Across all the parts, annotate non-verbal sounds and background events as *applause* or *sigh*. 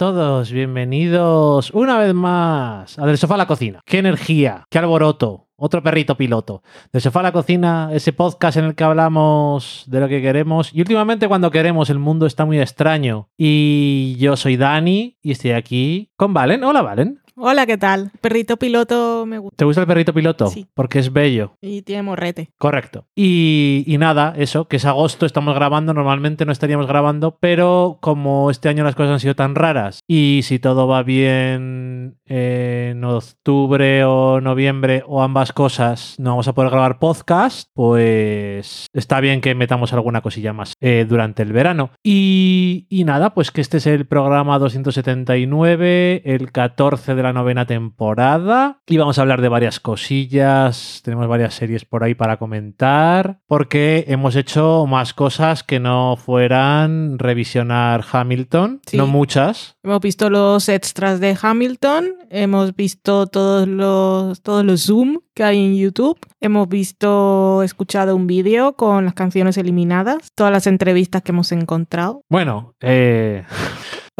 Todos, bienvenidos una vez más a Del Sofá a la Cocina. ¡Qué energía! ¡Qué alboroto! Otro perrito piloto. Del Sofá a la Cocina, ese podcast en el que hablamos de lo que queremos. Y últimamente cuando queremos el mundo está muy extraño. Y yo soy Dani y estoy aquí con Valen. Hola Valen. Hola, ¿qué tal? Perrito piloto me gusta. ¿Te gusta el perrito piloto? Sí. Porque es bello. Y tiene morrete. Correcto. Y, y nada, eso, que es agosto, estamos grabando, normalmente no estaríamos grabando, pero como este año las cosas han sido tan raras y si todo va bien en octubre o noviembre o ambas cosas no vamos a poder grabar podcast, pues está bien que metamos alguna cosilla más eh, durante el verano. Y, y nada, pues que este es el programa 279, el 14 de la novena temporada y vamos a hablar de varias cosillas, tenemos varias series por ahí para comentar, porque hemos hecho más cosas que no fueran revisionar Hamilton, Sí. no muchas. Hemos visto los extras de Hamilton, hemos visto todos los, todos los Zoom que hay en YouTube, hemos visto, escuchado un vídeo con las canciones eliminadas, todas las entrevistas que hemos encontrado. Bueno, eh...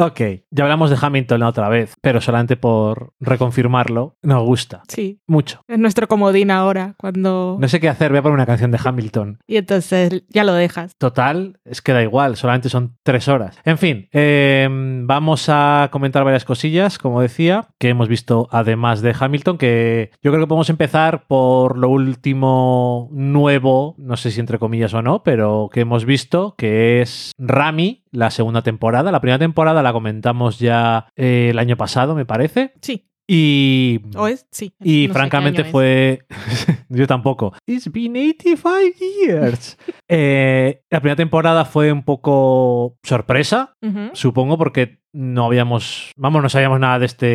ok, ya hablamos de Hamilton la otra vez, pero solamente por reconfirmarlo, nos gusta Sí, mucho. es nuestro comodín ahora, cuando... No sé qué hacer, voy a poner una canción de Hamilton. Y entonces ya lo dejas. Total, es que da igual, solamente son tres horas. En fin, eh, vamos a comentar varias cosillas, como decía, que hemos visto además de Hamilton, que yo creo que podemos empezar por lo último nuevo, no sé si entre comillas o no, pero que hemos visto, que es Rami, la segunda temporada. La primera temporada la comentamos ya eh, el año pasado, me parece. Sí, Y... o es, sí. Y No francamente fue. *laughs* Yo tampoco. It's been 85 years. *laughs* Eh, la primera temporada fue un poco sorpresa, supongo, porque no habíamos. Vamos, no sabíamos nada de este,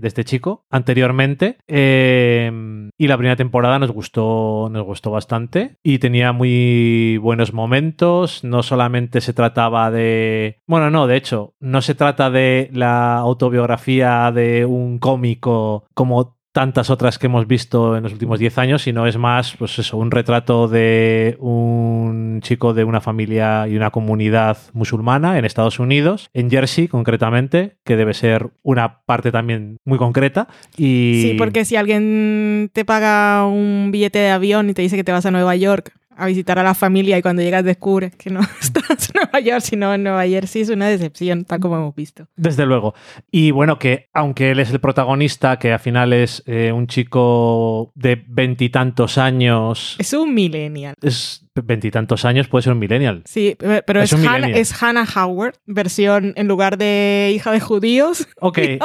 de este chico anteriormente. Eh, y la primera temporada nos gustó, nos gustó bastante. Y tenía muy buenos momentos. No solamente se trataba de. Bueno, no, de hecho, no se trata de la autobiografía de un cómico como tantas otras que hemos visto en los últimos 10 años, sino es más, pues eso, un retrato de un chico de una familia y una comunidad musulmana en Estados Unidos, en Jersey concretamente, que debe ser una parte también muy concreta. Y... Sí, porque si alguien te paga un billete de avión y te dice que te vas a Nueva York a visitar a la familia y cuando llegas descubres que no *laughs* estás en Nueva York, sino en Nueva Jersey, es una decepción, tal como hemos visto. Desde luego. Y bueno, que aunque él es el protagonista, que al final es eh, un chico de veintitantos años, Es un millennial. es veintitantos años, puede ser un millennial. Sí, pe- pero Es es, es Hannah Howard, versión en lugar de hija de judíos, *laughs* de,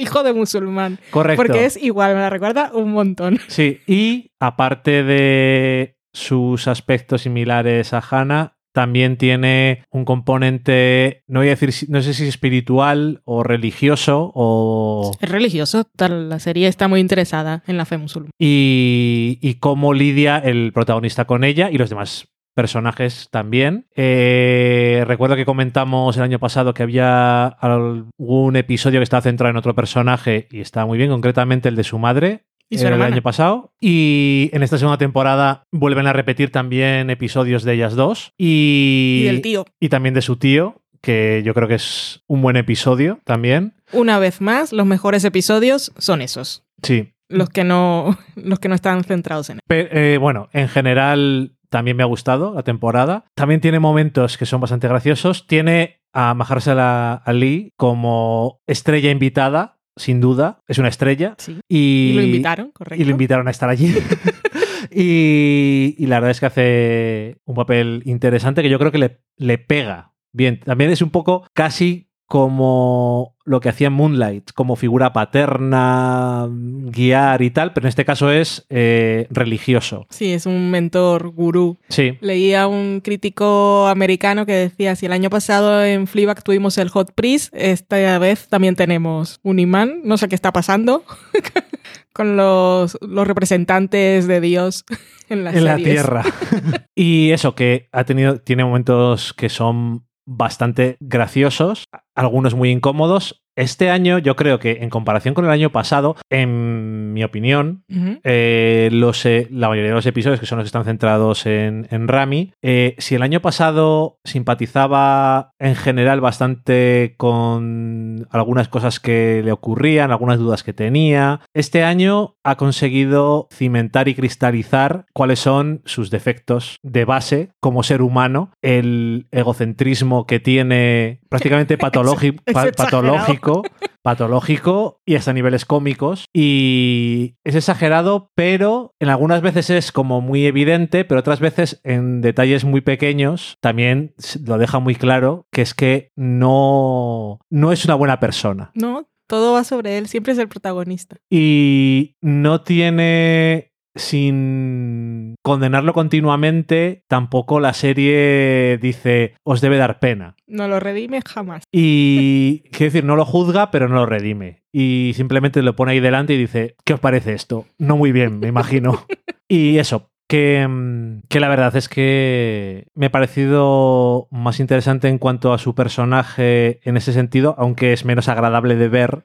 hijo de musulmán. correcto. Porque es igual, me la recuerda un montón. Sí, y aparte de sus aspectos similares a Hannah, también tiene un componente, no voy a decir, no sé si espiritual o religioso o... Es religioso, tal, la serie está muy interesada en la fe musulmana. Y, y cómo lidia el protagonista con ella y los demás personajes también. Eh, recuerdo que comentamos el año pasado que había algún episodio que estaba centrado en otro personaje y estaba muy bien, concretamente el de su madre, Y el año pasado. Y en esta segunda temporada vuelven a repetir también episodios de ellas dos. Y, Y del tío. y también de su tío, que yo creo que es un buen episodio también. Una vez más, los mejores episodios son esos. Sí. Los que no, *laughs* los que no están centrados en él. Eh, bueno, en general también me ha gustado la temporada. También tiene momentos que son bastante graciosos. Tiene a Mahershala Ali como estrella invitada, sin duda. Es una estrella. Sí. Y, Y lo invitaron, correcto. y lo invitaron a estar allí. *laughs* *laughs* y, y la verdad es que hace un papel interesante que yo creo que le, le pega bien. También es un poco casi como lo que hacía en Moonlight, como figura paterna, guiar y tal, pero en este caso es eh, religioso. Sí, es un mentor gurú. Sí, Leía un crítico americano que decía, si el año pasado en Fleabag tuvimos el Hot Priest, esta vez también tenemos un imán. No sé qué está pasando *laughs* con los, los representantes de Dios en las en la tierra. *laughs* y eso, que ha tenido, tiene momentos que son bastante graciosos, algunos muy incómodos Este año yo creo que en comparación con el año pasado, en mi opinión, eh, los, eh, la mayoría de los episodios que son los que están centrados en, en Rami, eh, si el año pasado simpatizaba en general bastante con algunas cosas que le ocurrían, algunas dudas que tenía, este año ha conseguido cimentar y cristalizar cuáles son sus defectos de base como ser humano, el egocentrismo que tiene prácticamente *laughs* patológi- Es pa- exagerado. patológico patológico y hasta niveles cómicos. Y es exagerado, pero en algunas veces es como muy evidente, pero otras veces en detalles muy pequeños también lo deja muy claro que es que no, no es una buena persona. No, todo va sobre él, siempre es el protagonista. Y no tiene sin condenarlo continuamente, tampoco la serie dice os debe dar pena. No lo redime jamás. Y quiero decir, no lo juzga, pero no lo redime. Y simplemente lo pone ahí delante y dice, ¿qué os parece esto? No muy bien, me imagino. *laughs* y eso, que, mm, que la verdad es que me ha parecido más interesante en cuanto a su personaje en ese sentido, aunque es menos agradable de ver.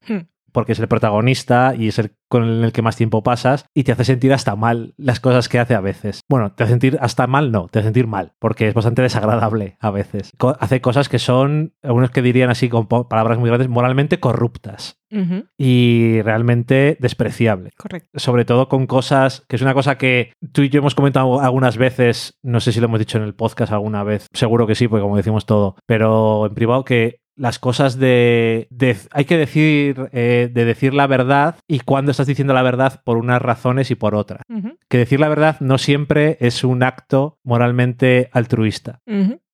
Porque es el protagonista y es el con el que más tiempo pasas y te hace sentir hasta mal las cosas que hace a veces. Bueno, te hace sentir hasta mal, no, te hace sentir mal, porque es bastante desagradable a veces. Co- hace cosas que son, algunos que dirían así con palabras muy grandes, moralmente corruptas y realmente despreciables Correcto. sobre todo con cosas, que es una cosa que tú y yo hemos comentado algunas veces, no sé si lo hemos dicho en el podcast alguna vez, seguro que sí, porque como decimos todo, pero en privado que las cosas de, de- hay que decir eh, de decir la verdad y cuando estás diciendo la verdad por unas razones y por otras. Que decir la verdad no siempre es un acto moralmente altruista.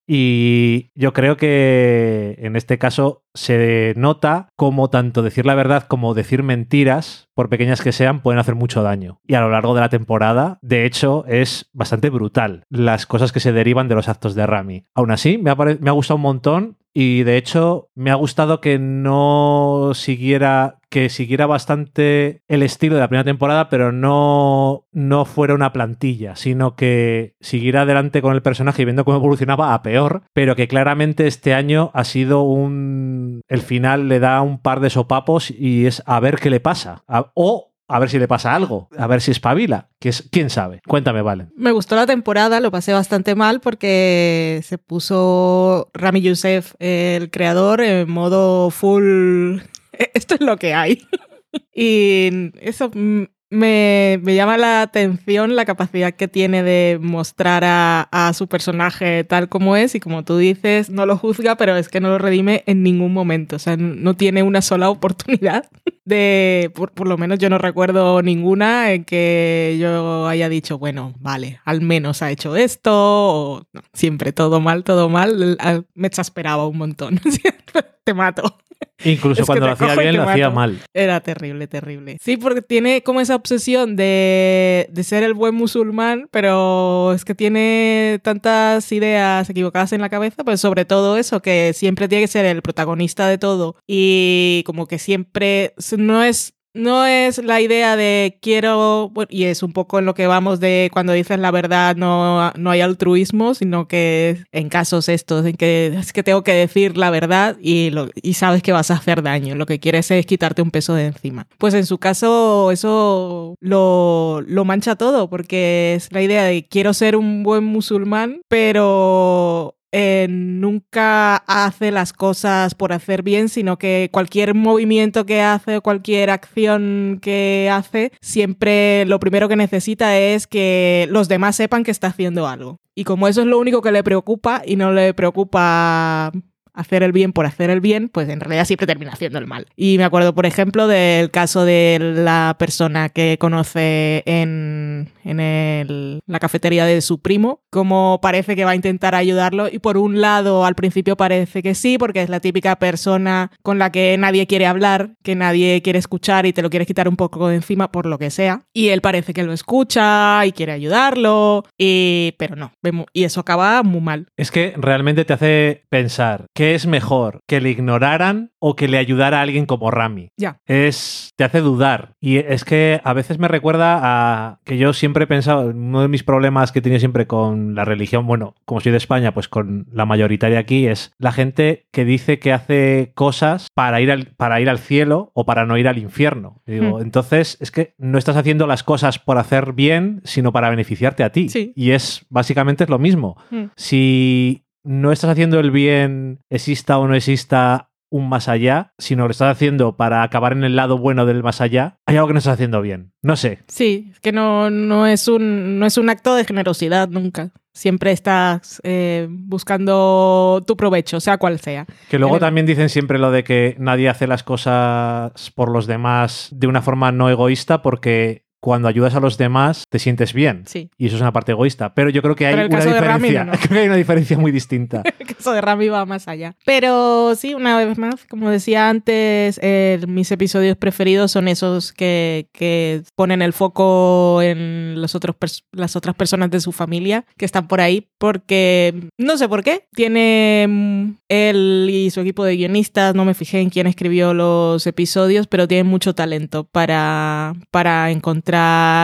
Y yo creo que en este caso se nota como tanto decir la verdad como decir mentiras, por pequeñas que sean, pueden hacer mucho daño. Y a lo largo de la temporada, de hecho, es bastante brutal las cosas que se derivan de los actos de Rami. Aún así, me ha, me ha gustado un montón y de hecho me ha gustado que no siguiera que siguiera bastante el estilo de la primera temporada, pero no, no fuera una plantilla, sino que siguiera adelante con el personaje y viendo cómo evolucionaba a peor, pero que claramente este año ha sido un... El final le da un par de sopapos y es a ver qué le pasa. A- o a ver si le pasa algo, a ver si espabila, que es, quién sabe. Cuéntame, Valen. Me gustó la temporada, lo pasé bastante mal porque se puso Rami Youssef, el creador, en modo full. *laughs* Esto es lo que hay. *laughs* y eso mm, me, llama la atención la capacidad que tiene de mostrar a, su personaje tal como es y como tú dices, no lo juzga, pero es que no lo redime en ningún momento. O sea, no tiene una sola oportunidad *laughs* de, por, lo menos yo no recuerdo ninguna en que yo haya dicho, bueno, vale, al menos ha hecho esto, o siempre todo mal, todo mal, Al- me exasperaba un montón, *laughs* te mato. Incluso Es cuando lo hacía bien, lo hacía mal. Era terrible, terrible. Sí, porque tiene como esa obsesión de, de ser el buen musulmán, pero es que tiene tantas ideas equivocadas en la cabeza, pues sobre todo eso, que siempre tiene que ser el protagonista de todo y como que siempre no es... No es la idea de quiero, y es un poco en lo que vamos de cuando dices la verdad no, no hay altruismo, sino que en casos estos en que es que tengo que decir la verdad y, lo, y sabes que vas a hacer daño, lo que quieres es quitarte un peso de encima. Pues en su caso eso lo, lo mancha todo, porque es la idea de quiero ser un buen musulmán, pero eh, nunca hace las cosas por hacer bien, sino que cualquier movimiento que hace o cualquier acción que hace, siempre lo primero que necesita es que los demás sepan que está haciendo algo. Y como eso es lo único que le preocupa y no le preocupa hacer el bien por hacer el bien, pues en realidad siempre termina haciendo el mal. Y me acuerdo, por ejemplo, del caso de la persona que conoce en, en el- la cafetería de su primo, como parece que va a intentar ayudarlo y por un lado al principio parece que sí, porque es la típica persona con la que nadie quiere hablar, que nadie quiere escuchar y te lo quieres quitar un poco de encima por lo que sea. Y él parece que lo escucha y quiere ayudarlo, y... pero no, y eso acaba muy mal. Es que realmente te hace pensar, ¿qué ¿qué es mejor? ¿Que le ignoraran o que le ayudara a alguien como Rami? Ya. Es. te hace dudar. Y es que a veces me recuerda a que yo siempre he pensado, uno de mis problemas que he tenido siempre con la religión, bueno, como soy de España, pues con la mayoritaria aquí, es la gente que dice que hace cosas para ir al, para ir al cielo o para no ir al infierno. Y digo, Hmm. entonces es que no estás haciendo las cosas por hacer bien, sino para beneficiarte a ti. Sí. Y es básicamente es lo mismo. Mm. Si no estás haciendo el bien, exista o no exista un más allá, sino lo estás haciendo para acabar en el lado bueno del más allá, hay algo que no estás haciendo bien. No sé. Sí, es que no, no, es un, no es un acto de generosidad nunca. Siempre estás eh, buscando tu provecho, sea cual sea. Que luego también dicen siempre lo de que nadie hace las cosas por los demás de una forma no egoísta porque cuando ayudas a los demás te sientes bien. Sí. Y eso es una parte egoísta. Pero yo creo que hay una diferencia. no, no. *laughs* Creo que hay una diferencia muy distinta. *laughs* El caso de Rami va más allá. Pero sí, una vez más, como decía antes, eh, mis episodios preferidos son esos que, que ponen el foco en los otros las otras personas de su familia que están por ahí, porque no sé por qué. Tiene mm, él y su equipo de guionistas, no me fijé en quién escribió los episodios, pero tienen mucho talento para, para encontrar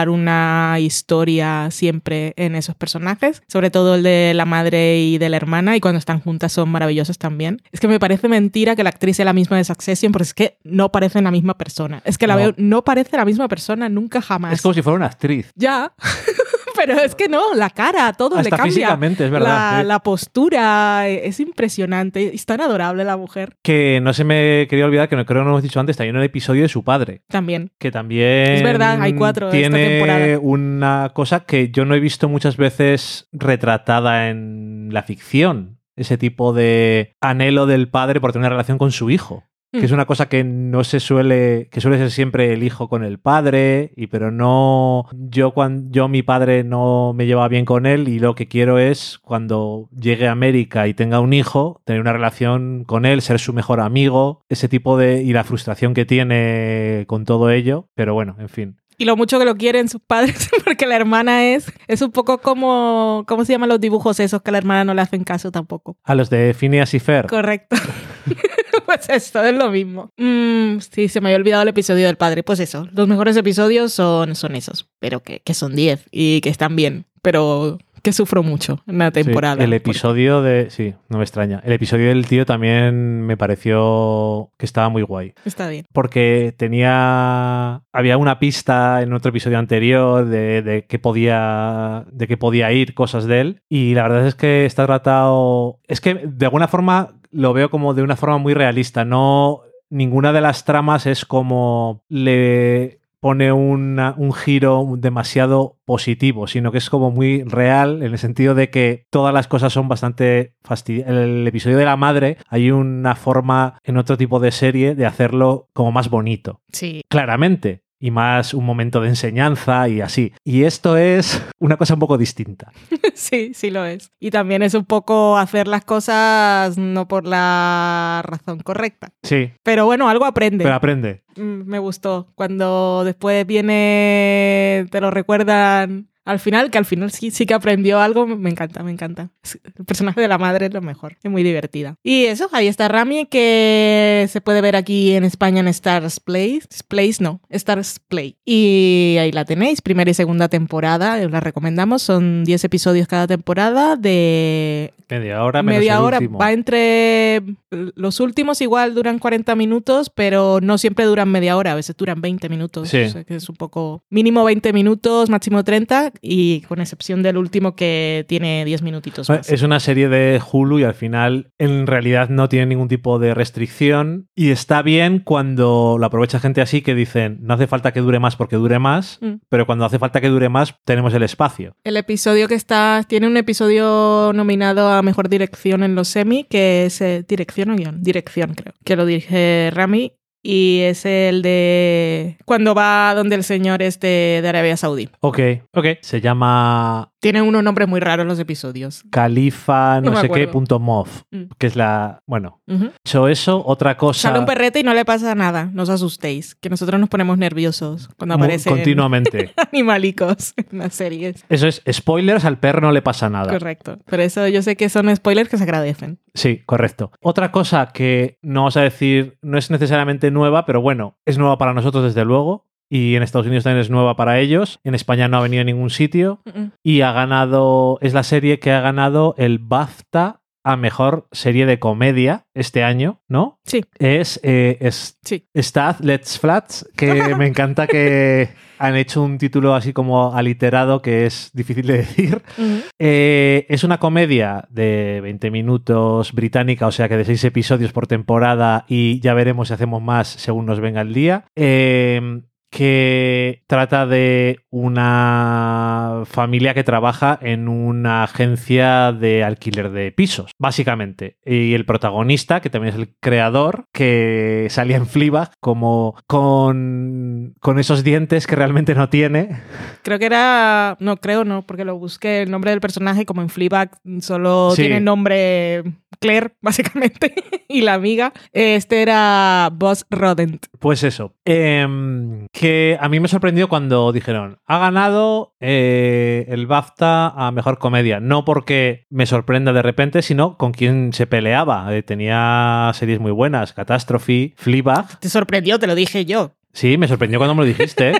una historia siempre en esos personajes, sobre todo el de la madre y de la hermana, y cuando están juntas son maravillosos también. Es que me parece mentira que la actriz sea la misma de Succession, porque es que no parecen la misma persona. Es que la No. veo, no parece la misma persona nunca jamás. es como si fuera una actriz. Ya. *laughs* Pero es que no, la cara, todo le Hasta cambia. físicamente, es verdad. La, sí. la postura, eh, es impresionante. Es tan adorable la mujer. Que no se me quería olvidar, que no creo que no lo hemos dicho antes, también un episodio de su padre. También. que también Es verdad, hay cuatro esta tiene temporada. una cosa que yo no he visto muchas veces retratada en la ficción ese tipo de anhelo del padre por tener una relación con su hijo que Mm. es una cosa que no se suele que suele ser siempre el hijo con el padre y pero no yo cuando yo mi padre no me lleva bien con él y lo que quiero es cuando llegue a América y tenga un hijo tener una relación con él ser su mejor amigo ese tipo de y la frustración que tiene con todo ello pero bueno en fin Y lo mucho que lo quieren sus padres, *laughs* porque la hermana es, es un poco como, ¿cómo se llaman los dibujos esos que a la hermana no le hacen caso tampoco? a los de Phineas y Fer Correcto. *laughs* *laughs* pues esto es lo mismo. Mm, sí, se me había olvidado el episodio del padre. Pues eso, los mejores episodios son, son esos, pero que, que son 10 y que están bien, pero que sufro mucho en la Sí, temporada. el episodio de. Sí, no me extraña. El episodio del tío también me pareció que estaba muy guay. Está bien. Porque tenía. Había una pista en otro episodio anterior de, de que podía. de que podía ir cosas de él. Y la verdad es que está tratado. Es que de alguna forma lo veo como de una forma muy realista. No. Ninguna de las tramas es como le pone una- un giro demasiado positivo, sino que es como muy real en el sentido de que todas las cosas son bastante fastidiosas. El episodio de la madre hay una forma en otro tipo de serie de hacerlo como más bonito, Sí. claramente. Y más un momento de enseñanza y así. Y esto es una cosa un poco distinta. *laughs* Sí, sí lo es. Y también es un poco hacer las cosas no por la razón correcta. Sí, Pero bueno, algo aprende. pero aprende. Mm, Me gustó. Cuando después viene, te lo recuerdan al final, que al final sí, sí que aprendió algo, me encanta, me encanta. El personaje de la madre es lo mejor, es muy divertida. Y eso, ahí está Rami, que se puede ver aquí en España en Stars Play. Place, no, Stars Play. Y ahí la tenéis, primera y segunda temporada, os la recomendamos. Son 10 episodios cada temporada de Media hora menos media el hora. último. Va entre. Los últimos igual duran 40 minutos, pero no siempre duran media hora, a veces duran 20 minutos. Sí. O sea que es un poco. Mínimo 20 minutos, máximo 30, y con excepción del último que tiene 10 minutitos más. Es una serie de Hulu y al final en realidad no tiene ningún tipo de restricción y está bien cuando lo aprovecha gente así que dicen no hace falta que dure más porque dure más, Mm. pero cuando hace falta que dure más tenemos el espacio. El episodio que está. Tiene un episodio nominado a mejor dirección en los semi, que es. eh, dirección o guion. Dirección, creo. Que lo dirige Rami. Y es el de. Cuando va donde el señor es de, de Arabia Saudí. Ok, ok. Se llama Tienen unos nombres muy raros los episodios. Califa, no, sé qué, punto mov, Mm. que es la. Bueno, hecho eso, otra cosa. Sale un perrete y no le pasa nada. No os asustéis, que nosotros nos ponemos nerviosos cuando aparecen continuamente. *laughs* animalicos en las series. Eso es spoilers, al perro no le pasa nada. Correcto. Pero eso yo sé que son spoilers que se agradecen. Sí, correcto. Otra cosa que no vamos a decir, no es necesariamente nueva, pero bueno, es nueva para nosotros desde luego. Y en Estados Unidos también es nueva para ellos. En España no ha venido a ningún sitio. Y ha ganado, es la serie que ha ganado el BAFTA a mejor serie de comedia este año, ¿no? Sí. Es, eh, es Sí. Stad Let's Flats, que *laughs* me encanta que han hecho un título así como aliterado que es difícil de decir. Ujú. Eh, es una comedia de 20 minutos británica, o sea que de 6 episodios por temporada y ya veremos si hacemos más según nos venga el día. Eh, que trata de una familia que trabaja en una agencia de alquiler de pisos, básicamente. Y el protagonista, que también es el creador, que salía en Fleabag como con, con esos dientes que realmente no tiene. Creo que era. No, creo no, porque lo busqué. El nombre del personaje, como en Fleabag, solo Sí. tiene nombre Claire, *laughs* básicamente. y la amiga. Este era Boss Rodent. Pues eso. Em, que a mí me sorprendió cuando dijeron, ha ganado eh, el BAFTA a Mejor Comedia. No porque me sorprenda de repente, sino con quién se peleaba. Eh, tenía series muy buenas. Catastrophe, Fleabag. Te sorprendió, te lo dije yo. Sí, me sorprendió cuando me lo dijiste.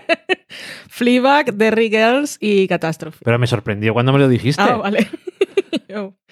*laughs* Fleabag, Derry Girls y Catastrophe. Pero me sorprendió cuando me lo dijiste. Ah, vale. *laughs*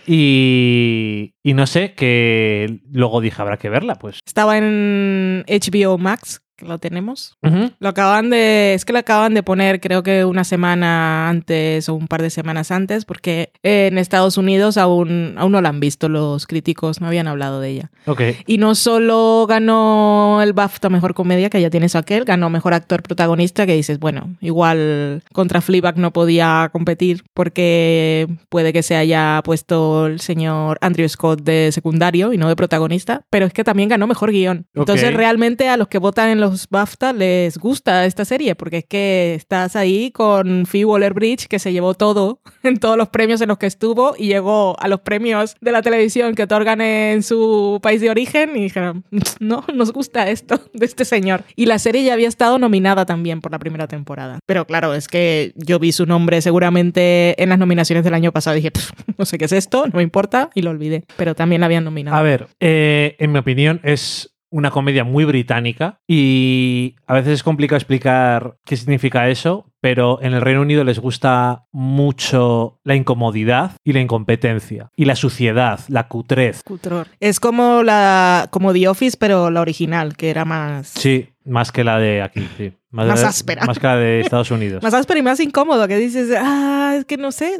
Y, y no sé, que luego dije, habrá que verla, pues. Estaba en HBO Max, que lo tenemos. Lo acaban de. Es que lo acaban de poner, creo que una semana antes o un par de semanas antes, porque en Estados Unidos aún, aún no la han visto los críticos, no habían hablado de ella. Ok. Y no solo ganó el BAFTA Mejor Comedia, que ya tienes aquel, ganó Mejor Actor Protagonista, que dices, bueno, igual contra Fleabag no podía competir porque puede que se haya puesto el señor Andrew Scott de secundario y no de protagonista, pero es que también ganó Mejor Guión. Entonces realmente a los que votan en los BAFTA les gusta esta serie, porque es que estás ahí con Phoebe Waller-Bridge, que se llevó todo *laughs* en todos los premios en los que estuvo y llegó a los premios de la televisión que otorgan en su país de origen y dijeron, no, nos gusta esto *laughs* de este señor. Y la serie ya había estado nominada también por la primera temporada. Pero claro, es que yo vi su nombre seguramente en las nominaciones del año pasado y dije, "Pff, no sé qué es esto, no me importa y lo olvidé. Pero también la habían nominado. A ver, eh, en mi opinión es una comedia muy británica y a veces es complicado explicar qué significa eso, pero en el Reino Unido les gusta mucho la incomodidad y la incompetencia y la suciedad, la cutrez. Cutror. Es como la como The Office, pero la original, que era más, Sí, más que la de aquí, sí. Más de- áspera. Más que la de *laughs* Estados Unidos. más áspero y más incómodo, que dices, ah, es que no sé.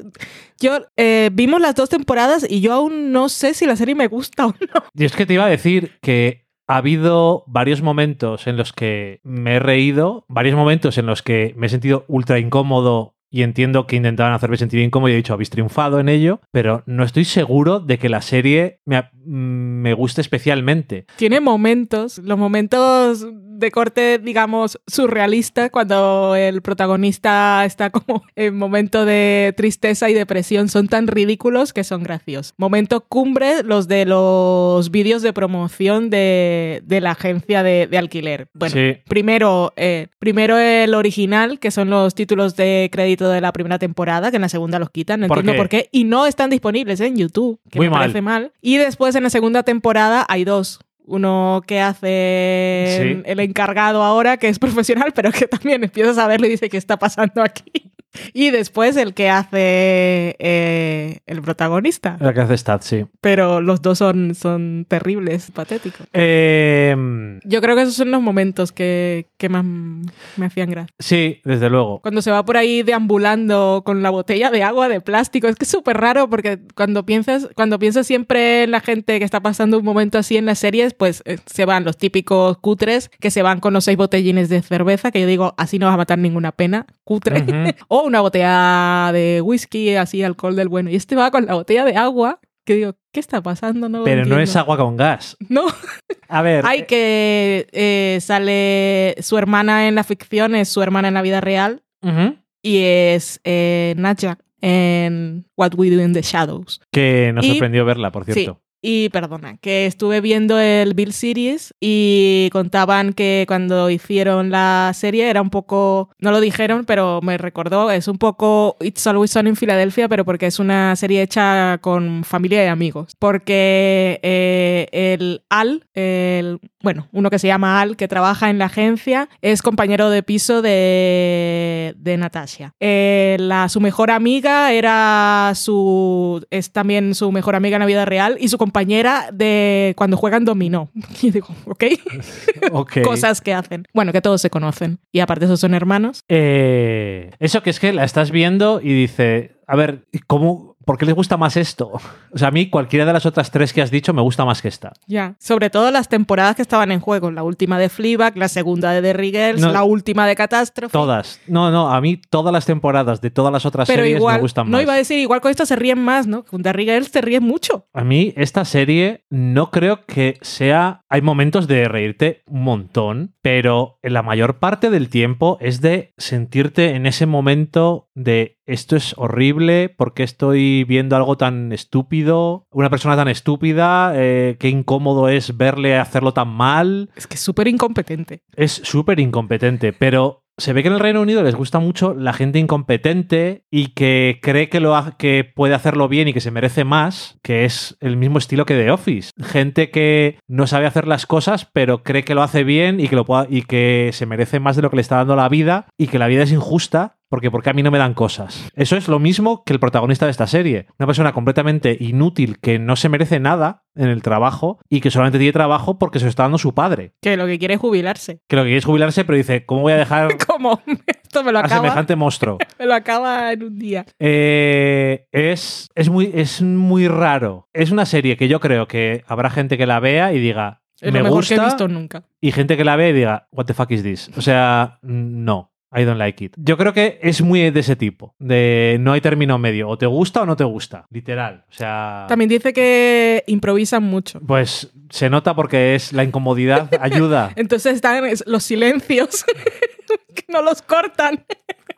Yo eh, vimos las dos temporadas y yo aún no sé si la serie me gusta o no. Y es que te iba a decir que ha habido varios momentos en los que me he reído, varios momentos en los que me he sentido ultra incómodo y entiendo que intentaban hacerme sentir incómodo y he dicho, habéis triunfado en ello, pero no estoy seguro de que la serie me, ha- me guste especialmente. Tiene momentos, los momentos de corte, digamos, surrealista, cuando el protagonista está como en momento de tristeza y depresión, son tan ridículos que son graciosos. Momento cumbre, los de los vídeos de promoción de, de la agencia de, de alquiler. Bueno, Sí. primero, eh, primero el original, que son los títulos de crédito de la primera temporada, que en la segunda los quitan, no ¿Por entiendo qué? por qué, y no están disponibles en YouTube, que Muy me mal. parece mal. Y después en la segunda temporada hay dos. Uno que hace Sí. el encargado ahora, que es profesional, pero que también empiezas a verlo y dice qué está pasando aquí. Y después el que hace eh, el protagonista. La que hace Stat, sí. Pero los dos son, son terribles, patéticos. Eh, Yo creo que esos son los momentos que, que más me hacían gracia. sí, desde luego. Cuando se va por ahí deambulando con la botella de agua de plástico, es que es súper raro porque cuando piensas, cuando piensas siempre en la gente que está pasando un momento así en las series, pues eh, se van los típicos cutres que se van con los seis botellines de cerveza, que yo digo, así no vas a matar ninguna pena, cutre. *laughs* O una botella de whisky, así, alcohol del bueno. Y este va con la botella de agua, que digo, ¿qué está pasando? No Pero no es agua con gas. *laughs* No, A ver. hay que eh, sale su hermana en la ficción, es su hermana en la vida real y es eh, Nadja. en What We Do in the Shadows. Que nos Y- sorprendió verla, por cierto. Y perdona, que estuve viendo el Bill Series y contaban que cuando hicieron la serie era un poco, no lo dijeron, pero me recordó, es un poco It's Always Sunny en Filadelfia, pero porque es una serie hecha con familia y amigos. Porque eh, el Al, el, bueno, uno que se llama Al, que trabaja en la agencia, es compañero de piso de, de Natasha. Eh, la, su mejor amiga era su, es también su mejor amiga en la vida real y su compañera de cuando juegan dominó. *laughs* Y digo, ok, *laughs* Ok. cosas que hacen. Bueno, que todos se conocen. Y aparte esos son hermanos. Eh, eso que es que la estás viendo y dice, a ver, ¿cómo, ¿por qué les gusta más esto? O sea, a mí cualquiera de las otras tres que has dicho me gusta más que esta. Ya. Sobre todo las temporadas que estaban en juego. La última de Fleabag, la segunda de The No. la última de Catástrofe. Todas. No, no, a mí todas las temporadas de todas las otras Pero series igual, me gustan no más. iba a decir, igual con esta se ríen más, ¿no? Con The Girls te ríes mucho. A mí esta serie no creo que sea... Hay momentos de reírte un montón, pero en la mayor parte del tiempo es de sentirte en ese momento de esto es horrible, porque estoy viendo algo tan estúpido, una persona tan estúpida, eh, qué incómodo es verle hacerlo tan mal. Es que es súper incompetente. Es súper incompetente, pero se ve que en el Reino Unido les gusta mucho la gente incompetente y que cree que, lo ha- que puede hacerlo bien y que se merece más, que es el mismo estilo que The Office. Gente que no sabe hacer las cosas, pero cree que lo hace bien y que, lo pueda- y que se merece más de lo que le está dando la vida y que la vida es injusta. Porque, porque a mí no me dan cosas. Eso es lo mismo que el protagonista de esta serie. Una persona completamente inútil que no se merece nada en el trabajo y que solamente tiene trabajo porque se lo está dando su padre Que lo que quiere es jubilarse. que lo que quiere es jubilarse, pero dice, ¿cómo voy a dejar *laughs* Como esto me lo a acaba, semejante monstruo? *laughs* me lo acaba en un día. Eh, es, es, muy, es muy raro. Es una serie que yo creo que habrá gente que la vea y diga, Es me lo mejor que he gusta, visto nunca. y gente que la ve y diga, what the fuck is this? O sea, no. I don't like it. Yo creo que es muy de ese tipo, de no hay término medio, o te gusta o no te gusta, literal. O sea, También dice que improvisan mucho. pues se nota porque es la incomodidad ayuda. *laughs* Entonces están es- los silencios *laughs* que no los cortan.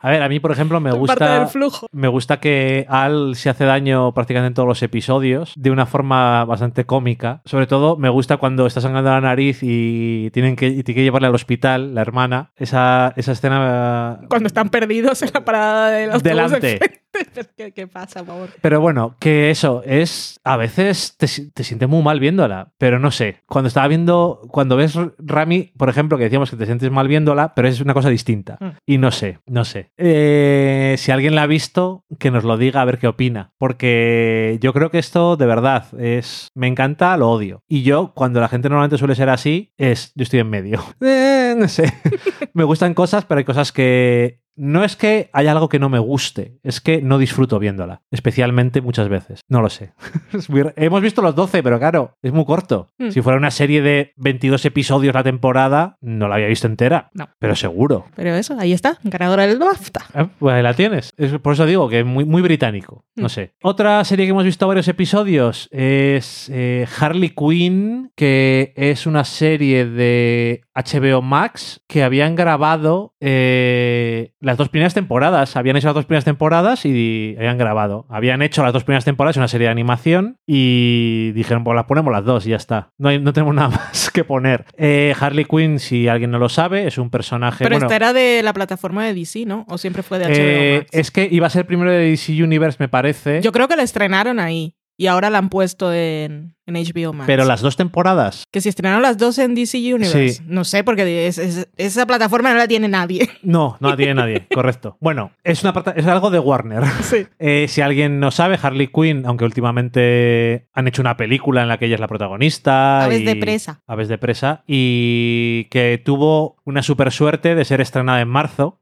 A ver, a mí por ejemplo me gusta del flujo. Me gusta que Al se hace daño prácticamente en todos los episodios de una forma bastante cómica. Sobre todo me gusta cuando está sangrando la nariz y tienen que, y tiene que llevarle al hospital, la hermana. Esa, esa escena... Cuando están perdidos en la parada de los Delante. *laughs* ¿Qué, ¿Qué pasa, por favor? Pero bueno, que eso es... A veces te, te sientes muy mal viéndola, pero no sé. Cuando estaba viendo... Cuando ves Rami, por ejemplo, que decíamos que te sientes mal viéndola, pero es una cosa distinta. Mm. Y no sé, no sé. Eh, si alguien la ha visto, que nos lo diga a ver qué opina. Porque yo creo que esto de verdad es. Me encanta, lo odio. Y yo, cuando la gente normalmente suele ser así, es. Yo estoy en medio. *laughs* Eh, no sé. *laughs* me gustan cosas, pero hay cosas que. No es que haya algo que no me guste, es que no disfruto viéndola, especialmente muchas veces. No lo sé. *laughs* Muy- Hemos visto los 12, pero claro, es muy corto. Mm. Si fuera una serie de 22 episodios la temporada, no la había visto entera. No. Pero seguro. Pero eso, ahí está, ganadora del BAFTA. Ah, Pues ahí la tienes. Es- por eso digo que es muy, muy británico. No Mm. sé. Otra serie que hemos visto varios episodios es eh, Harley Quinn, que es una serie de HBO Max que habían grabado eh, las dos primeras temporadas. Habían hecho las dos primeras temporadas y habían grabado. Habían hecho las dos primeras temporadas una serie de animación y dijeron, pues las ponemos las dos y ya está. No, hay- no tenemos *laughs* nada más que poner. Eh, Harley Quinn, si alguien no lo sabe, es un personaje... Pero bueno, esta era de la plataforma de DC, ¿no? ¿O siempre fue de HBO eh, Max? es que iba a ser primero de DC Universe, me parece. Yo creo que la estrenaron ahí y ahora la han puesto en, en HBO Max. pero las dos temporadas. Que si estrenaron las dos en DC Universe. Sí. No sé, porque es- es- esa plataforma no la tiene nadie. No, no la tiene nadie, *laughs* correcto. Bueno, es, una, es algo de Warner. sí. Eh, si alguien no sabe, Harley Quinn, aunque últimamente han hecho una película en la que ella es la protagonista. Aves y- de presa. Aves de presa. Y que tuvo una super suerte de ser estrenada en marzo.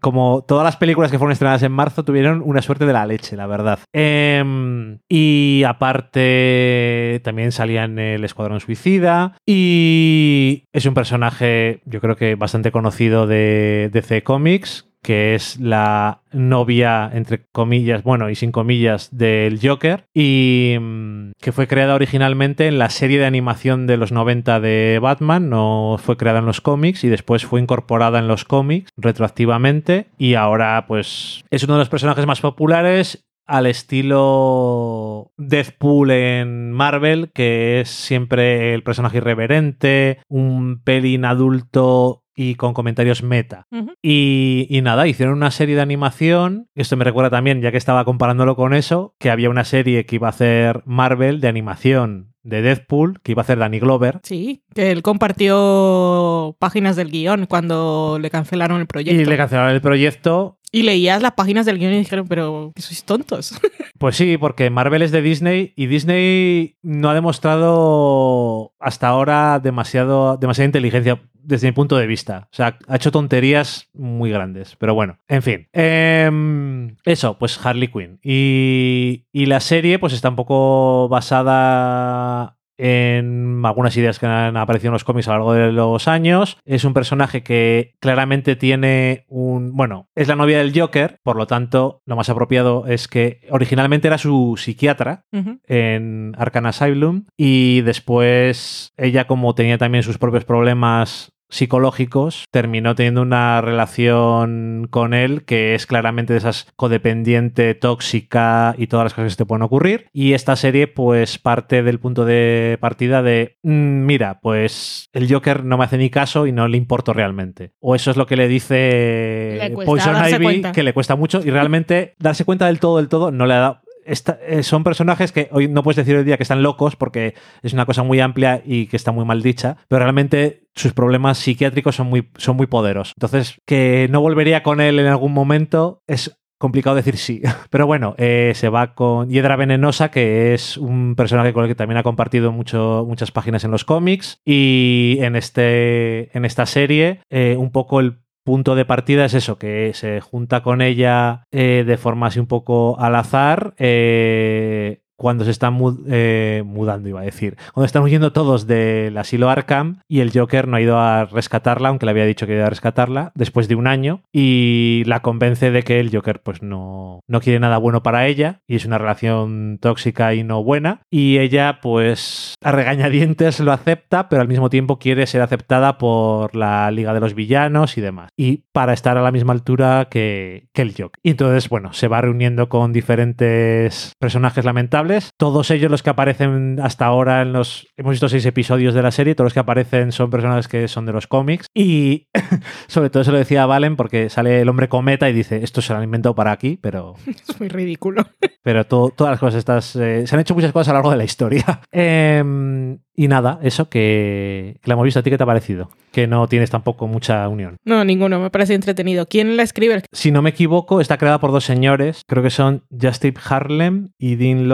Como todas las películas que fueron estrenadas en marzo tuvieron una suerte de la leche, la verdad. Em, y aparte también salía en el Escuadrón Suicida y es un personaje yo creo que bastante conocido de DC Comics que es la novia, entre comillas, bueno, y sin comillas, del Joker, y mm, que fue creada originalmente en la serie de animación de los 90 de Batman, no fue creada en los cómics y después fue incorporada en los cómics retroactivamente y ahora pues es uno de los personajes más populares al estilo Deathpool en Marvel, que es siempre el personaje irreverente, un pelín adulto y con comentarios meta. Y, y nada, hicieron una serie de animación. Esto me recuerda también, ya que estaba comparándolo con eso, que había una serie que iba a hacer Marvel de animación de Deathpool, que iba a hacer Danny Glover. Sí, que él compartió páginas del guion cuando le cancelaron el proyecto. Y le cancelaron el proyecto. Y leías las páginas del guion y dijeron, pero que sois tontos. *laughs* Pues sí, porque Marvel es de Disney y Disney no ha demostrado hasta ahora demasiado, demasiada inteligencia desde mi punto de vista. O sea, ha hecho tonterías muy grandes. Pero bueno, en fin. Em, eso, pues Harley Quinn. Y, y la serie, pues está un poco basada en algunas ideas que han aparecido en los cómics a lo largo de los años. Es un personaje que claramente tiene un... Bueno, es la novia del Joker, por lo tanto, lo más apropiado es que originalmente era su psiquiatra en Arkham Asylum y después ella como tenía también sus propios problemas psicológicos, terminó teniendo una relación con él que es claramente de esas codependiente, tóxica y todas las cosas que se te pueden ocurrir. Y esta serie pues parte del punto de partida de, "Mm, mira, pues el Joker no me hace ni caso y no le importo realmente. O eso es lo que le dice Le Poison Ivy, cuenta. que le cuesta mucho y realmente darse cuenta del todo, del todo, no le ha dado... Eh, son personajes que hoy no puedes decir hoy día que están locos porque es una cosa muy amplia y que está muy mal dicha, pero realmente sus problemas psiquiátricos son muy, son muy poderosos. Entonces, que no volvería con él en algún momento es complicado decir sí. *laughs* Pero bueno, eh, se va con Hiedra Venenosa, que es un personaje con el que también ha compartido mucho, muchas páginas en los cómics. Y en, este, en esta serie, eh, un poco el punto de partida es eso, que se junta con ella eh, de forma así un poco al azar. eh, cuando se están eh, mudando, iba a decir. Cuando están huyendo todos del asilo Arkham y el Joker no ha ido a rescatarla, aunque le había dicho que iba a rescatarla, después de un año, y la convence de que el Joker pues no, no quiere nada bueno para ella, y es una relación tóxica y no buena, y ella pues a regañadientes lo acepta, pero al mismo tiempo quiere ser aceptada por la Liga de los Villanos y demás, y para estar a la misma altura que, que el Joker. Y entonces, bueno, se va reuniendo con diferentes personajes lamentables, todos ellos los que aparecen hasta ahora en los... Hemos visto seis episodios de la serie, todos los que aparecen son personajes que son de los cómics, y *laughs* sobre todo se lo decía a Valen porque sale el hombre cometa y dice, esto se lo han inventado para aquí, pero *laughs* Es muy ridículo. *laughs* pero to- todas las cosas estas. eh, se han hecho muchas cosas a lo largo de la historia. Em, y nada, eso que, que la hemos visto. ¿A ti qué te ha parecido? Que no tienes tampoco mucha unión. No, ninguno, me parece entretenido. ¿Quién la escribe? Si no me equivoco, está creada por dos señores. Creo que son Justin Harlem y Dean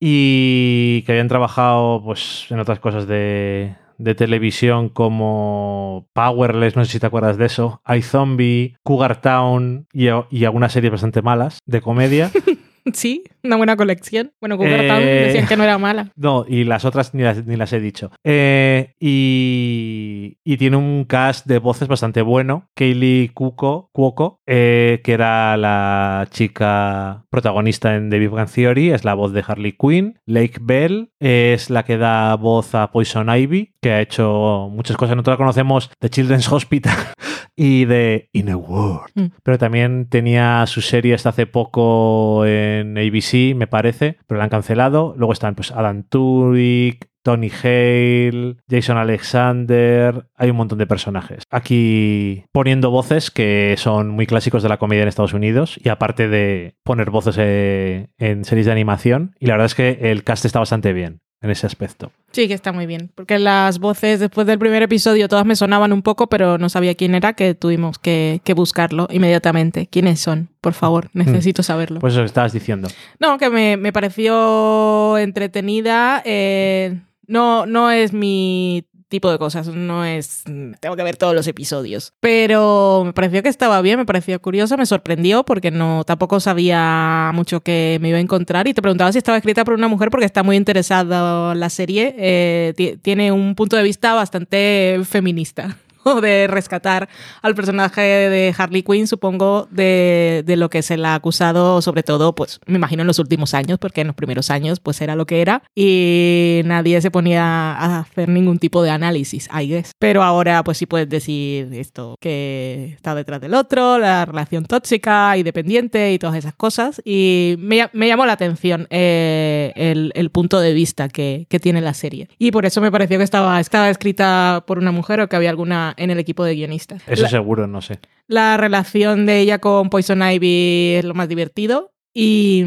Y que habían trabajado pues, en otras cosas de, de televisión como Powerless, no sé si te acuerdas de eso, iZombie, Cougar Town y, y algunas series bastante malas de comedia. *laughs* *laughs* Sí, una buena colección. Bueno, Cougar Eh, Town decían que no era mala. *laughs* No, y las otras ni las, ni las he dicho. Eh, y, y tiene un cast de voces bastante bueno. Kaylee Cuoco, Cuoco eh, que era la chica protagonista en The Big Bang Theory, es la voz de Harley Quinn. Lake Bell es la que da voz a Poison Ivy, que ha hecho muchas cosas. Nosotros la conocemos de Children's Hospital *laughs* y de In a World. Mm. Pero también tenía su serie hasta hace poco en ABC, me parece, pero la han cancelado. Luego están pues Adam Tudyk, Tony Hale, Jason Alexander, hay un montón de personajes. Aquí poniendo voces que son muy clásicos de la comedia en Estados Unidos y aparte de poner voces eh, en series de animación. Y la verdad es que el cast está bastante bien en ese aspecto. Sí, que está muy bien. Porque las voces después del primer episodio todas me sonaban un poco, pero no sabía quién era, que tuvimos que, que buscarlo inmediatamente. ¿Quiénes son? Por favor, necesito saberlo. Pues eso que estabas diciendo. No, que me, me pareció entretenida. eh, no, no es mi tipo de cosas, no es... Tengo que ver todos los episodios. Pero me pareció que estaba bien, me pareció curioso, me sorprendió porque no tampoco sabía mucho que me iba a encontrar y te preguntaba si estaba escrita por una mujer porque está muy interesada la serie. eh, ti- tiene un punto de vista bastante feminista. *laughs* de rescatar al personaje de Harley Quinn, supongo, de, de, lo que se le ha acusado, sobre todo, pues me imagino en los últimos años, porque en los primeros años pues era lo que era y nadie se ponía a hacer ningún tipo de análisis, I guess. Pero ahora pues sí puedes decir esto, que está detrás del otro, la relación tóxica y dependiente y todas esas cosas. Y me, me llamó la atención eh, el, el, punto de vista que, que, tiene la serie. Y por eso me pareció que estaba, estaba escrita por una mujer o que había alguna en el equipo de guionistas. Eso la, seguro, no sé. La relación de ella con Poison Ivy es lo más divertido. Y,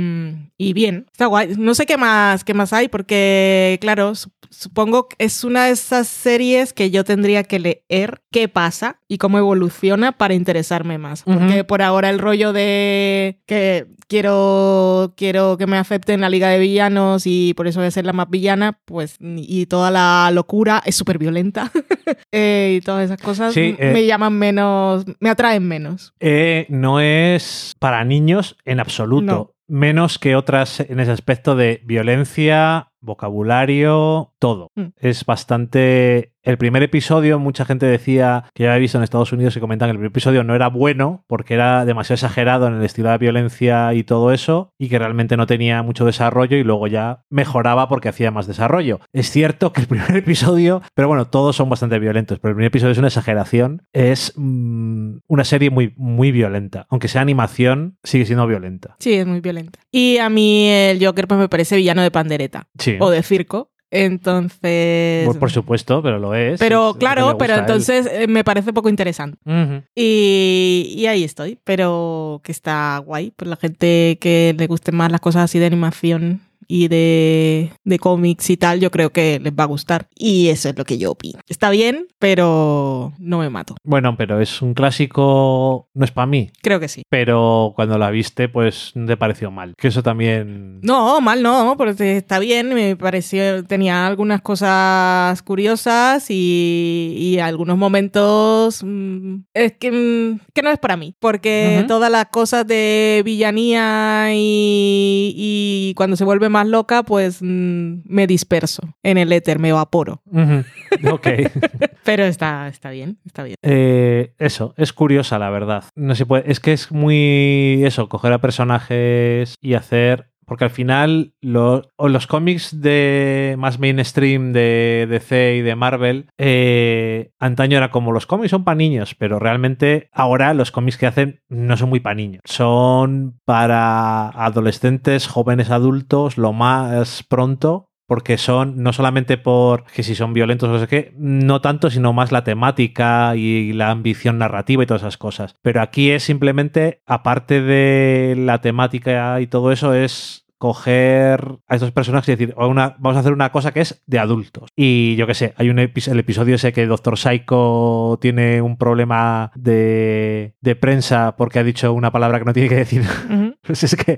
y, bien, está guay. No sé qué más, qué más hay, porque, claro, supongo que es una de esas series que yo tendría que leer qué pasa y cómo evoluciona para interesarme más. Porque uh -huh. por ahora el rollo de que quiero, quiero que me acepten la liga de villanos y por eso voy a ser la más villana, pues, y toda la locura es súper violenta. *laughs* eh, y todas esas cosas Sí, eh, me llaman menos, me atraen menos. Eh, no es para niños en absoluto. No. Menos que otras en ese aspecto de violencia, vocabulario, todo. Mm. Es bastante... El primer episodio, mucha gente decía que ya había visto en Estados Unidos y comentan que el primer episodio no era bueno porque era demasiado exagerado en el estilo de violencia y todo eso y que realmente no tenía mucho desarrollo y luego ya mejoraba porque hacía más desarrollo. Es cierto que el *laughs* primer episodio, pero bueno, todos son bastante violentos, pero el primer episodio es una exageración. Es mmm, una serie muy, muy violenta. Aunque sea animación, sigue siendo violenta. Sí, es muy violenta. Y a mí el Joker pues me parece villano de pandereta. Sí. O de circo. Entonces. Por, por, supuesto, pero lo es. Pero es claro, pero entonces eh, me parece poco interesante. Uh -huh. y, y, ahí estoy. Pero que está guay. Pues la gente que le gusten más las cosas así de animación y de, de cómics y tal, yo creo que les va a gustar. Y eso es lo que yo opino. Está bien, pero no me mato. Bueno, pero es un clásico, no es para mí. Creo que sí. Pero cuando la viste, pues te pareció mal. Que eso también... No, mal no, porque está bien. Me pareció, tenía algunas cosas curiosas y, y algunos momentos... Mmm, es que, mmm, que, no es para mí. Porque uh -huh. todas las cosas de villanía y, y cuando se vuelve más loca, pues mmm, me disperso en el éter, me evaporo. Uh -huh. Ok. *laughs* Pero está, está bien, está bien. Eh, eso, es curiosa, la verdad. No se puede. Es que es muy eso, coger a personajes y hacer porque al final lo, los cómics de más mainstream de DC y de Marvel eh, antaño era como los cómics son para niños, pero realmente ahora los cómics que hacen no son muy para niños, son para adolescentes, jóvenes adultos, lo más pronto porque son no solamente por que si son violentos o no sé qué, no tanto, sino más la temática y la ambición narrativa y todas esas cosas. Pero aquí es simplemente, aparte de la temática y todo eso, es coger a estos personajes y decir, una, vamos a hacer una cosa que es de adultos. Y yo qué sé, hay un epi el episodio ese que Doctor Psycho tiene un problema de, de, prensa porque ha dicho una palabra que no tiene que decir. Uh *laughs* -huh. pues es que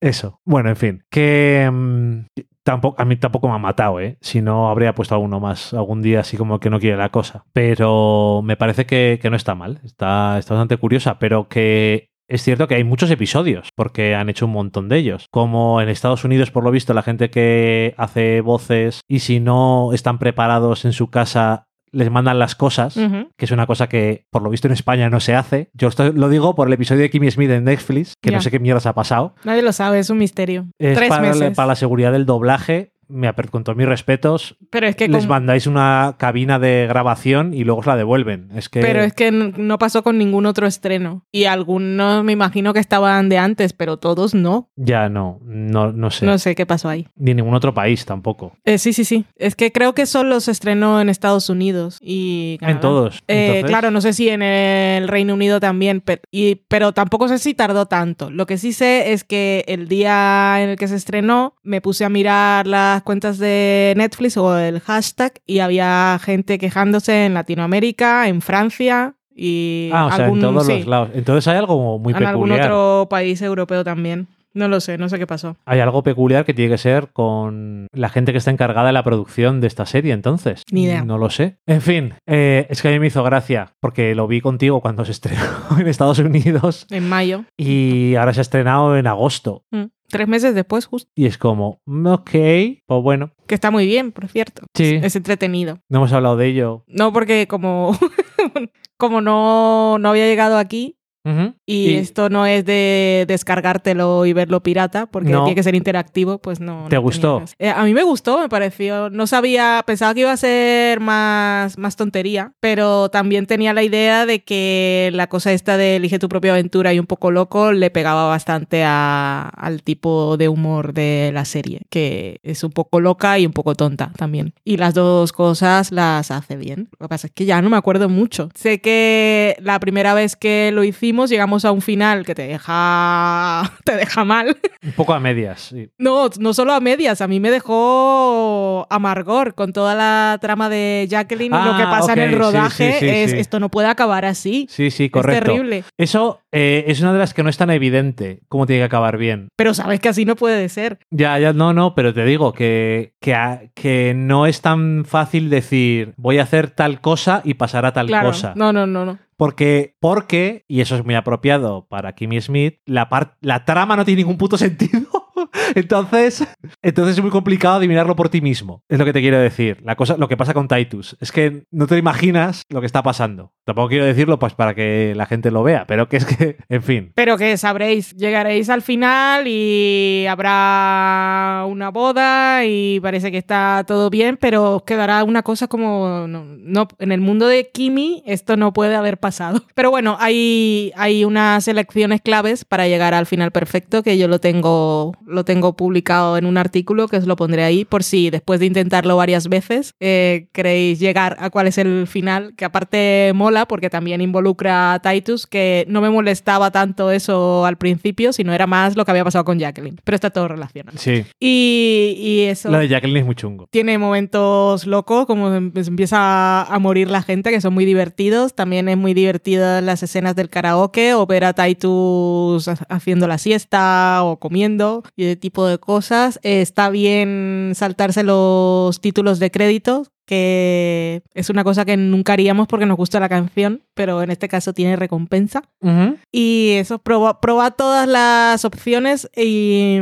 eso. Bueno, en fin, que um, tampoco, a mí tampoco me ha matado, ¿eh? Si no, habría puesto alguno más algún día, así como que no quiere la cosa. Pero me parece que, que no está mal. Está, está bastante curiosa, pero que es cierto que hay muchos episodios, porque han hecho un montón de ellos. Como en Estados Unidos, por lo visto, la gente que hace voces y si no están preparados en su casa les mandan las cosas, uh -huh. que es una cosa que por lo visto en España no se hace. Yo esto lo digo por el episodio de Kimmy Smith en Netflix, que yeah. no sé qué mierdas ha pasado. Nadie lo sabe, es un misterio. Es Tres para, meses. para la seguridad del doblaje me con todos mis respetos, pero es que les con... mandáis una cabina de grabación y luego os la devuelven. Es que... Pero es que no pasó con ningún otro estreno. Y algunos me imagino que estaban de antes, pero todos no. Ya no, no, no sé. No sé qué pasó ahí. Ni en ningún otro país tampoco. Eh, sí, sí, sí. Es que creo que solo se estrenó en Estados Unidos y Canadá. En todos. Eh, claro, no sé si en el Reino Unido también, pero, y, pero tampoco sé si tardó tanto. Lo que sí sé es que el día en el que se estrenó me puse a mirar las cuentas de Netflix o el hashtag y había gente quejándose en Latinoamérica, en Francia y ah, o sea, en todos sí, los lados. Entonces hay algo muy en peculiar. algún otro país europeo también. No lo sé, no sé qué pasó. Hay algo peculiar que tiene que ser con la gente que está encargada de la producción de esta serie, entonces. Ni idea. No lo sé. En fin, eh, es que a mí me hizo gracia porque lo vi contigo cuando se estrenó *laughs* en Estados Unidos. En mayo. Y ahora se ha estrenado en agosto. Mm. Tres meses después, justo. Y es como, ok, pues bueno. Que está muy bien, por cierto. Sí. Es entretenido. No hemos hablado de ello. No, porque como *laughs* como no, no había llegado aquí, Ujú. y, Y- esto no es de descargártelo y verlo pirata, porque No. tiene que ser interactivo, pues no. ¿Te no gustó? Eh, a mí me gustó, me pareció. No sabía, pensaba que iba a ser más, más tontería, pero también tenía la idea de que la cosa esta de elige tu propia aventura y un poco loco le pegaba bastante a- al tipo de humor de la serie, que es un poco loca y un poco tonta también. Y las dos cosas las hace bien. Lo que pasa es que ya no me acuerdo mucho. Sé que la primera vez que lo hicimos llegamos a un final que te deja *laughs* te deja mal. Un poco a medias. sí. No, no solo a medias, a mí me dejó amargor con toda la trama de Jacqueline y lo que Ah, pasa ok, en el rodaje sí, sí, es esto no puede acabar así. Sí, sí, correcto. Es terrible. Eso eh, es una de las que no es tan evidente cómo tiene que acabar bien. Pero sabes que así no puede ser. Ya, ya, no, no, pero te digo que, que, a- que no es tan fácil decir voy a hacer tal cosa y pasará tal claro. cosa. No, no, no, no. Porque, porque, y eso es muy apropiado para Kimmy Smith, la, la trama no tiene ningún puto sentido. *laughs* entonces, entonces es muy complicado adivinarlo por ti mismo. Es lo que te quiero decir. La cosa, lo que pasa con Titus. Es que no te imaginas lo que está pasando. Tampoco quiero decirlo pues para que la gente lo vea, pero que es que, *laughs* en fin. Pero que sabréis, llegaréis al final y habrá una boda y parece que está todo bien, pero quedará una cosa como no, no- en el mundo de Kimi esto no puede haber pasado. *laughs* Pero bueno, hay, hay unas elecciones claves para llegar al final perfecto que yo lo tengo lo tengo publicado en un artículo que os lo pondré ahí por si después de intentarlo varias veces eh, queréis llegar a cuál es el final, que aparte mola porque también involucra a Titus, que no me molestaba tanto eso al principio, sino era más lo que había pasado con Jacqueline. Pero está todo relacionado. Sí. Y, y eso Lo de Jacqueline es muy chungo. tiene momentos locos, como em- se empieza a morir la gente, que son muy divertidos. También es muy divertida las escenas del karaoke o ver a Titus ha- haciendo la siesta o comiendo y ese tipo de cosas. Eh, está bien saltarse los títulos de crédito, que es una cosa que nunca haríamos porque nos gusta la canción, pero en este caso tiene recompensa. Ujú. Y eso, proba, proba todas las opciones y,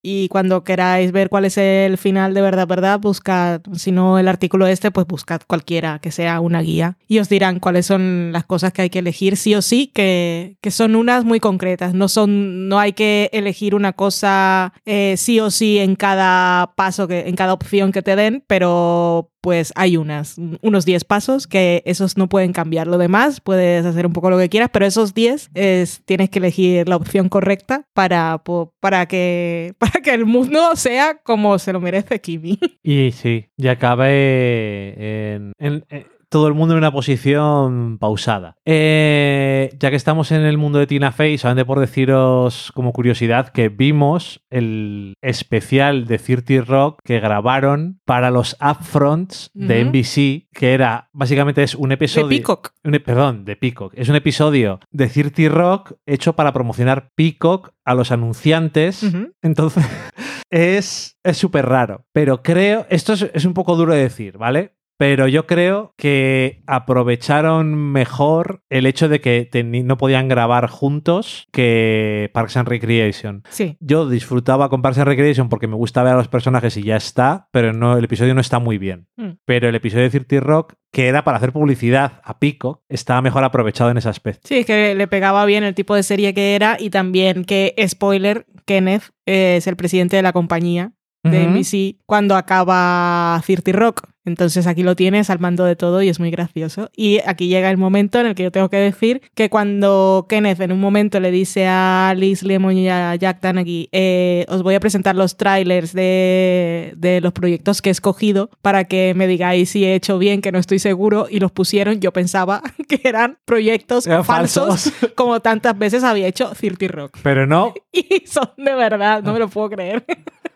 y cuando queráis ver cuál es el final de verdad, verdad, buscad, si no el artículo este, pues buscad cualquiera que sea una guía y os dirán cuáles son las cosas que hay que elegir sí o sí, que, que son unas muy concretas, no, son, no hay que elegir una cosa eh, sí o sí en cada paso, que, en cada opción que te den, pero pues hay unas, unos 10 pasos que esos no pueden cambiar. Lo demás puedes hacer un poco lo que quieras, pero esos 10 es, tienes que elegir la opción correcta para, para, que, *laughs* para que el mundo sea como se lo merece Kimi. Y sí, y acabe en- todo el mundo en una posición pausada. Eh, ya que estamos en el mundo de Tina Fey, solamente por deciros como curiosidad que vimos el especial de 30 Rock que grabaron para los upfronts de. NBC, que era básicamente es un De episodio... Peacock. Un e- perdón, de Peacock. Es un episodio de 30 Rock hecho para promocionar Peacock a los anunciantes. Entonces, *laughs* es es súper raro. Pero creo, esto es, es un poco duro de decir, ¿vale? Pero yo creo que aprovecharon mejor el hecho de que no podían grabar juntos que Parks and Recreation. Sí. Yo disfrutaba con Parks and Recreation porque me gusta ver a los personajes y ya está, pero no, el episodio no está muy bien. Mm. Pero el episodio de 30 Rock, que era para hacer publicidad a Pico, estaba mejor aprovechado en ese aspecto. Sí, es que le pegaba bien el tipo de serie que era y también que, spoiler, Kenneth es el presidente de la compañía de. NBC cuando acaba 30 Rock. Entonces aquí lo tienes al mando de todo y es muy gracioso. Y aquí llega el momento en el que yo tengo que decir que cuando Kenneth en un momento le dice a Liz Lemon y a Jack Tanaghy, eh, os voy a presentar los trailers de, de los proyectos que he escogido para que me digáis si he hecho bien, que no estoy seguro, y los pusieron, yo pensaba *laughs* que eran proyectos Eran falsos, falsos. *laughs* como tantas veces había hecho 30 Rock. Pero no, *laughs* Y son de verdad, no me lo puedo creer.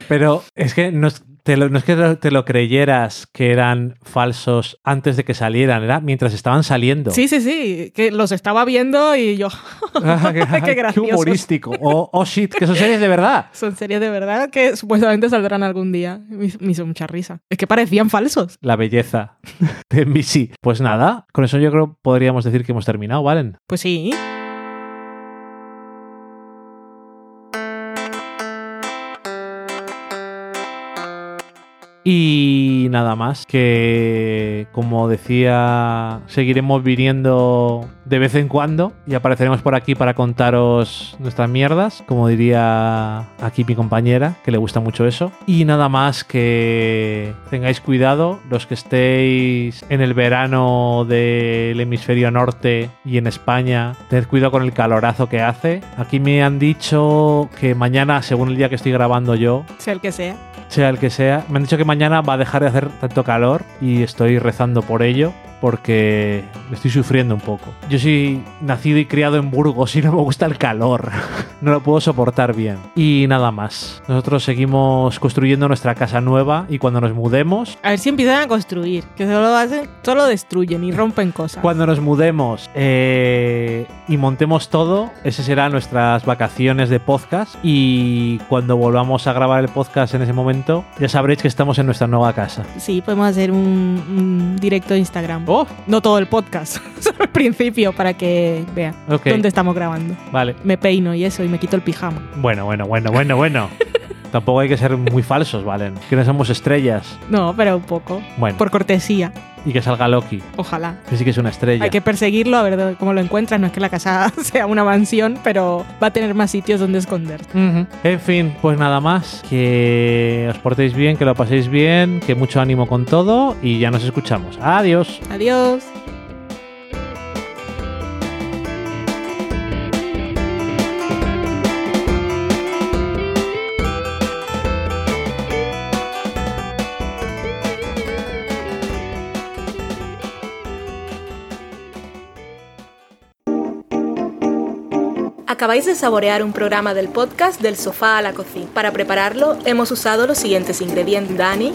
Pero es que no es, te lo- no es que te lo creyeras que eran falsos antes de que salieran, era mientras estaban saliendo. Sí, sí, sí, que los estaba viendo y yo, *laughs* *laughs* qué, Qué humorístico. O oh, shit, que son series de verdad. *laughs* son series de verdad que supuestamente saldrán algún día. Me, hizo- me hizo mucha risa. Es que parecían falsos. La belleza de NBC. Pues nada, con eso yo creo podríamos decir que hemos terminado, ¿valen? Pues sí. Y nada más, que como decía, seguiremos viniendo de vez en cuando y apareceremos por aquí para contaros nuestras mierdas, como diría aquí mi compañera, que le gusta mucho eso. Y nada más que tengáis cuidado, los que estéis en el verano del hemisferio norte y en España, tened cuidado con el calorazo que hace. Aquí me han dicho que mañana, según el día que estoy grabando yo, Sea el que sea. Sea el que sea. Me han dicho que mañana va a dejar de hacer tanto calor y estoy rezando por ello porque estoy sufriendo un poco. Yo soy nacido y criado en Burgos y no me gusta el calor. *laughs* No lo puedo soportar bien. Y nada más. Nosotros seguimos construyendo nuestra casa nueva y cuando nos mudemos, A ver si empiezan a construir, que solo hacen, solo destruyen y rompen cosas. cuando nos mudemos eh, y montemos todo, ese será nuestras vacaciones de podcast y cuando volvamos a grabar el podcast en ese momento, ya sabréis que estamos en nuestra nueva casa. Sí, podemos hacer un, un directo de Instagram. No todo el podcast, *laughs* solo el principio para que vean dónde estamos grabando. Vale. Me peino y eso y me quito el pijama. Bueno, bueno, bueno, bueno, bueno. *laughs* Tampoco hay que ser muy falsos, ¿valen? Que no somos estrellas. No, pero un poco. Bueno, Por cortesía, y que salga Loki, ojalá. que sí que es una estrella. Hay que perseguirlo a ver cómo lo encuentras. No es que la casa *laughs* sea una mansión, pero va a tener más sitios donde esconder. Ujú. En fin, pues nada más. Que os portéis bien, que lo paséis bien, que mucho ánimo con todo y ya nos escuchamos. Adiós. Adiós. Acabáis de saborear un programa del podcast Del Sofá a la Cocina. Para prepararlo hemos usado los siguientes ingredientes. Dani,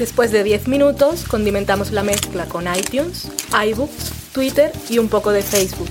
Después de 10 minutos, condimentamos la mezcla con iTunes, iBooks, Twitter y un poco de Facebook.